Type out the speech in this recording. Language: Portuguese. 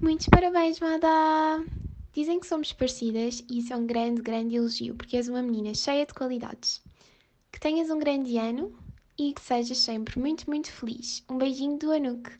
Muitos parabéns, Mada! Dizem que somos parecidas e isso é um grande, grande elogio, porque és uma menina cheia de qualidades. Que tenhas um grande ano e que sejas sempre muito, muito feliz. Um beijinho do Anuque.